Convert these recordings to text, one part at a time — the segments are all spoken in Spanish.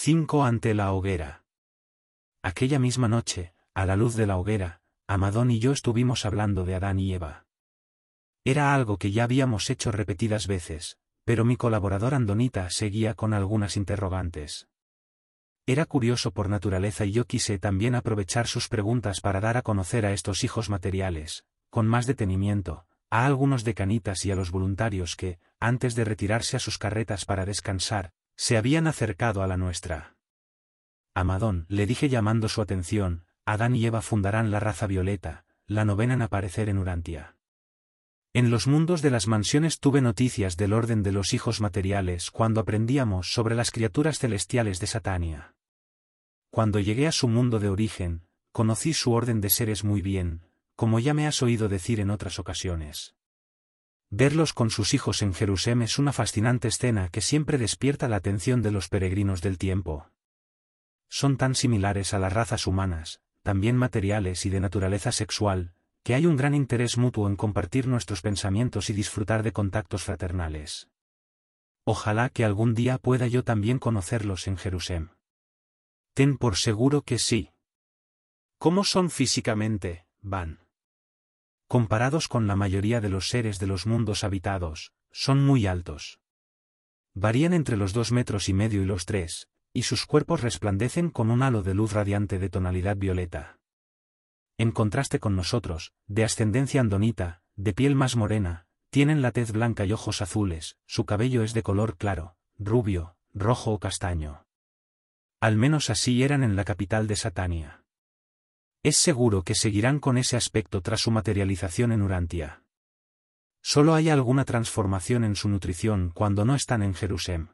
5 ante la hoguera. Aquella misma noche, a la luz de la hoguera, Amadón y yo estuvimos hablando de Adán y Eva. Era algo que ya habíamos hecho repetidas veces, pero mi colaborador Andonita seguía con algunas interrogantes. Era curioso por naturaleza y yo quise también aprovechar sus preguntas para dar a conocer a estos hijos materiales, con más detenimiento, a algunos decanitas y a los voluntarios que, antes de retirarse a sus carretas para descansar, se habían acercado a la nuestra. Amadón, le dije llamando su atención, Adán y Eva fundarán la raza violeta, la novena en aparecer en Urantia. En los mundos de las mansiones tuve noticias del orden de los hijos materiales cuando aprendíamos sobre las criaturas celestiales de Satania. Cuando llegué a su mundo de origen, conocí su orden de seres muy bien, como ya me has oído decir en otras ocasiones. Verlos con sus hijos en Jerusalén es una fascinante escena que siempre despierta la atención de los peregrinos del tiempo. Son tan similares a las razas humanas, también materiales y de naturaleza sexual, que hay un gran interés mutuo en compartir nuestros pensamientos y disfrutar de contactos fraternales. Ojalá que algún día pueda yo también conocerlos en Jerusalén. Ten por seguro que sí. ¿Cómo son físicamente, Van? Comparados con la mayoría de los seres de los mundos habitados, son muy altos. Varían entre los dos metros y medio y los tres, y sus cuerpos resplandecen con un halo de luz radiante de tonalidad violeta. En contraste con nosotros, de ascendencia andonita, de piel más morena, tienen la tez blanca y ojos azules, su cabello es de color claro, rubio, rojo o castaño. Al menos así eran en la capital de Satania. Es seguro que seguirán con ese aspecto tras su materialización en Urantia. Solo hay alguna transformación en su nutrición cuando no están en Jerusalén.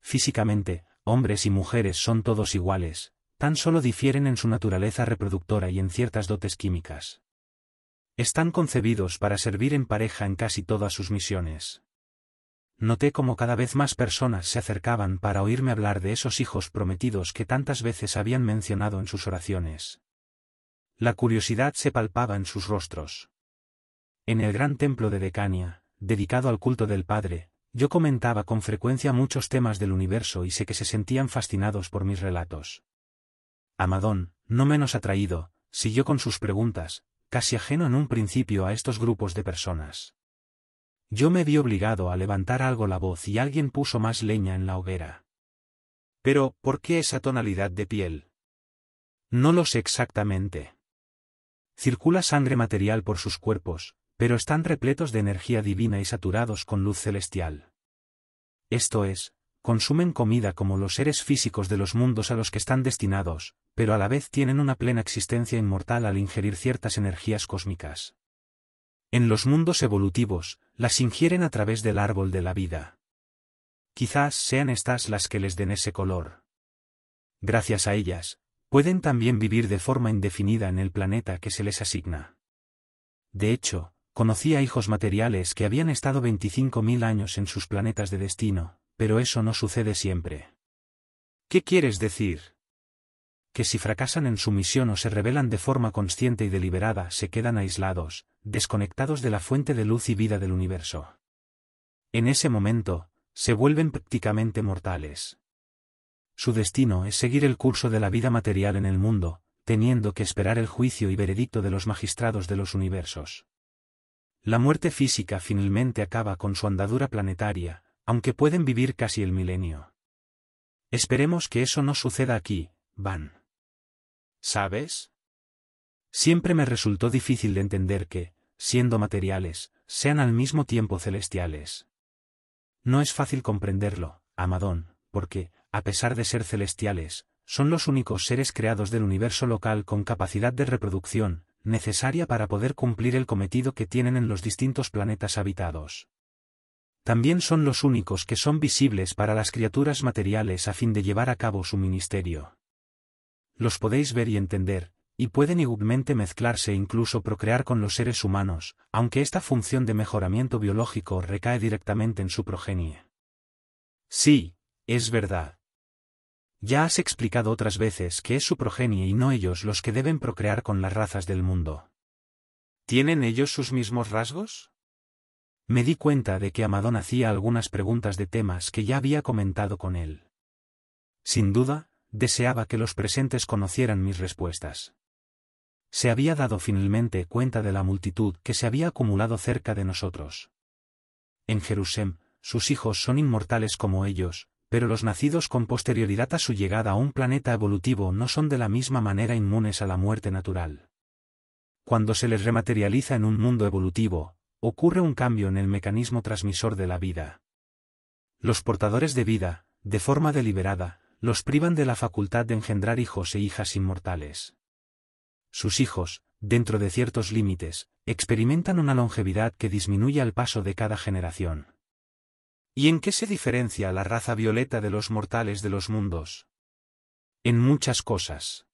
Físicamente, hombres y mujeres son todos iguales, tan solo difieren en su naturaleza reproductora y en ciertas dotes químicas. Están concebidos para servir en pareja en casi todas sus misiones noté como cada vez más personas se acercaban para oírme hablar de esos hijos prometidos que tantas veces habían mencionado en sus oraciones. La curiosidad se palpaba en sus rostros. En el gran templo de Decania, dedicado al culto del Padre, yo comentaba con frecuencia muchos temas del universo y sé que se sentían fascinados por mis relatos. Amadón, no menos atraído, siguió con sus preguntas, casi ajeno en un principio a estos grupos de personas. Yo me vi obligado a levantar algo la voz y alguien puso más leña en la hoguera. Pero, ¿por qué esa tonalidad de piel? No lo sé exactamente. Circula sangre material por sus cuerpos, pero están repletos de energía divina y saturados con luz celestial. Esto es, consumen comida como los seres físicos de los mundos a los que están destinados, pero a la vez tienen una plena existencia inmortal al ingerir ciertas energías cósmicas. En los mundos evolutivos, las ingieren a través del árbol de la vida. Quizás sean estas las que les den ese color. Gracias a ellas, pueden también vivir de forma indefinida en el planeta que se les asigna. De hecho, conocí a hijos materiales que habían estado 25.000 años en sus planetas de destino, pero eso no sucede siempre. ¿Qué quieres decir? Que si fracasan en su misión o se rebelan de forma consciente y deliberada se quedan aislados, desconectados de la fuente de luz y vida del universo. En ese momento, se vuelven prácticamente mortales. Su destino es seguir el curso de la vida material en el mundo, teniendo que esperar el juicio y veredicto de los magistrados de los universos. La muerte física finalmente acaba con su andadura planetaria, aunque pueden vivir casi el milenio. Esperemos que eso no suceda aquí, Van. ¿Sabes? Siempre me resultó difícil de entender que, siendo materiales, sean al mismo tiempo celestiales. No es fácil comprenderlo, Amadón, porque, a pesar de ser celestiales, son los únicos seres creados del universo local con capacidad de reproducción, necesaria para poder cumplir el cometido que tienen en los distintos planetas habitados. También son los únicos que son visibles para las criaturas materiales a fin de llevar a cabo su ministerio. Los podéis ver y entender, y pueden igualmente mezclarse e incluso procrear con los seres humanos, aunque esta función de mejoramiento biológico recae directamente en su progenie. Sí, es verdad. Ya has explicado otras veces que es su progenie y no ellos los que deben procrear con las razas del mundo. ¿Tienen ellos sus mismos rasgos? Me di cuenta de que Amadón hacía algunas preguntas de temas que ya había comentado con él. Sin duda, deseaba que los presentes conocieran mis respuestas. Se había dado finalmente cuenta de la multitud que se había acumulado cerca de nosotros. En Jerusalén, sus hijos son inmortales como ellos, pero los nacidos con posterioridad a su llegada a un planeta evolutivo no son de la misma manera inmunes a la muerte natural. Cuando se les rematerializa en un mundo evolutivo, ocurre un cambio en el mecanismo transmisor de la vida. Los portadores de vida, de forma deliberada, los privan de la facultad de engendrar hijos e hijas inmortales. Sus hijos, dentro de ciertos límites, experimentan una longevidad que disminuye al paso de cada generación. ¿Y en qué se diferencia la raza violeta de los mortales de los mundos? En muchas cosas.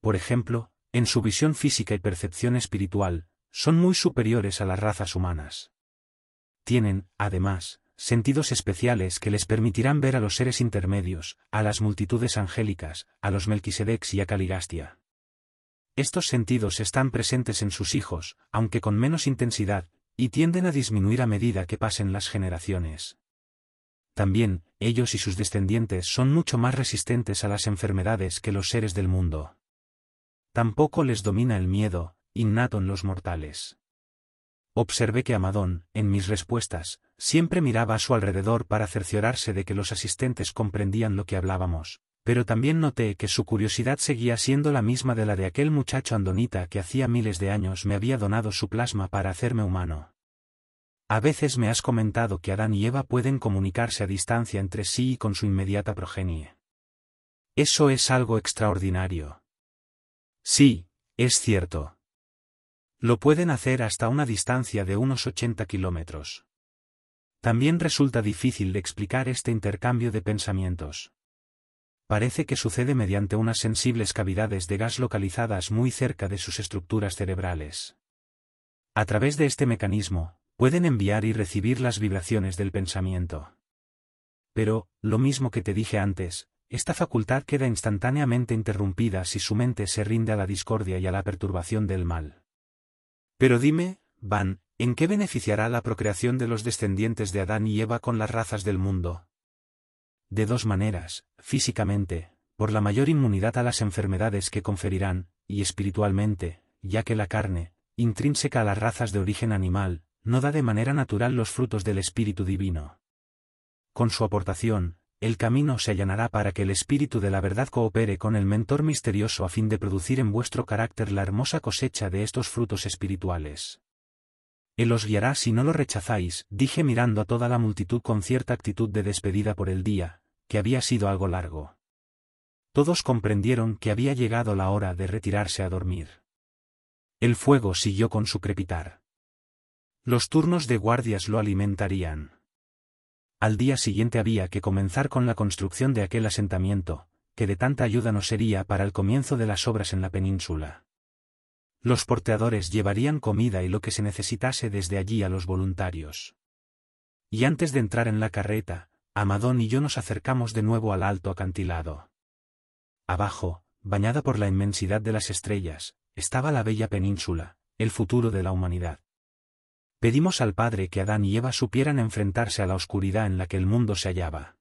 Por ejemplo, en su visión física y percepción espiritual, son muy superiores a las razas humanas. Tienen, además, sentidos especiales que les permitirán ver a los seres intermedios, a las multitudes angélicas, a los Melquisedecs y a Caligastia. Estos sentidos están presentes en sus hijos, aunque con menos intensidad, y tienden a disminuir a medida que pasen las generaciones. También, ellos y sus descendientes son mucho más resistentes a las enfermedades que los seres del mundo. Tampoco les domina el miedo, innato en los mortales. Observé que Amadón, en mis respuestas, siempre miraba a su alrededor para cerciorarse de que los asistentes comprendían lo que hablábamos, pero también noté que su curiosidad seguía siendo la misma de la de aquel muchacho andonita que hacía miles de años me había donado su plasma para hacerme humano. A veces me has comentado que Adán y Eva pueden comunicarse a distancia entre sí y con su inmediata progenie. Eso es algo extraordinario. Sí, es cierto. Lo pueden hacer hasta una distancia de unos 80 kilómetros. También resulta difícil de explicar este intercambio de pensamientos parece que sucede mediante unas sensibles cavidades de gas localizadas muy cerca de sus estructuras cerebrales. A través de este mecanismo, pueden enviar y recibir las vibraciones del pensamiento. Pero, lo mismo que te dije antes, esta facultad queda instantáneamente interrumpida si su mente se rinde a la discordia y a la perturbación del mal. Pero dime, Van, ¿en qué beneficiará la procreación de los descendientes de Adán y Eva con las razas del mundo? De dos maneras, físicamente, por la mayor inmunidad a las enfermedades que conferirán, y espiritualmente, ya que la carne, intrínseca a las razas de origen animal, no da de manera natural los frutos del Espíritu Divino. Con su aportación, el camino se allanará para que el Espíritu de la verdad coopere con el mentor misterioso a fin de producir en vuestro carácter la hermosa cosecha de estos frutos espirituales. Él os guiará si no lo rechazáis, dije mirando a toda la multitud con cierta actitud de despedida por el día, que había sido algo largo. Todos comprendieron que había llegado la hora de retirarse a dormir. El fuego siguió con su crepitar. Los turnos de guardias lo alimentarían. Al día siguiente había que comenzar con la construcción de aquel asentamiento, que de tanta ayuda nos sería para el comienzo de las obras en la península. Los porteadores llevarían comida y lo que se necesitase desde allí a los voluntarios. Y antes de entrar en la carreta, Amadón y yo nos acercamos de nuevo al alto acantilado. Abajo, bañada por la inmensidad de las estrellas, estaba la bella península, el futuro de la humanidad. Pedimos al Padre que Adán y Eva supieran enfrentarse a la oscuridad en la que el mundo se hallaba.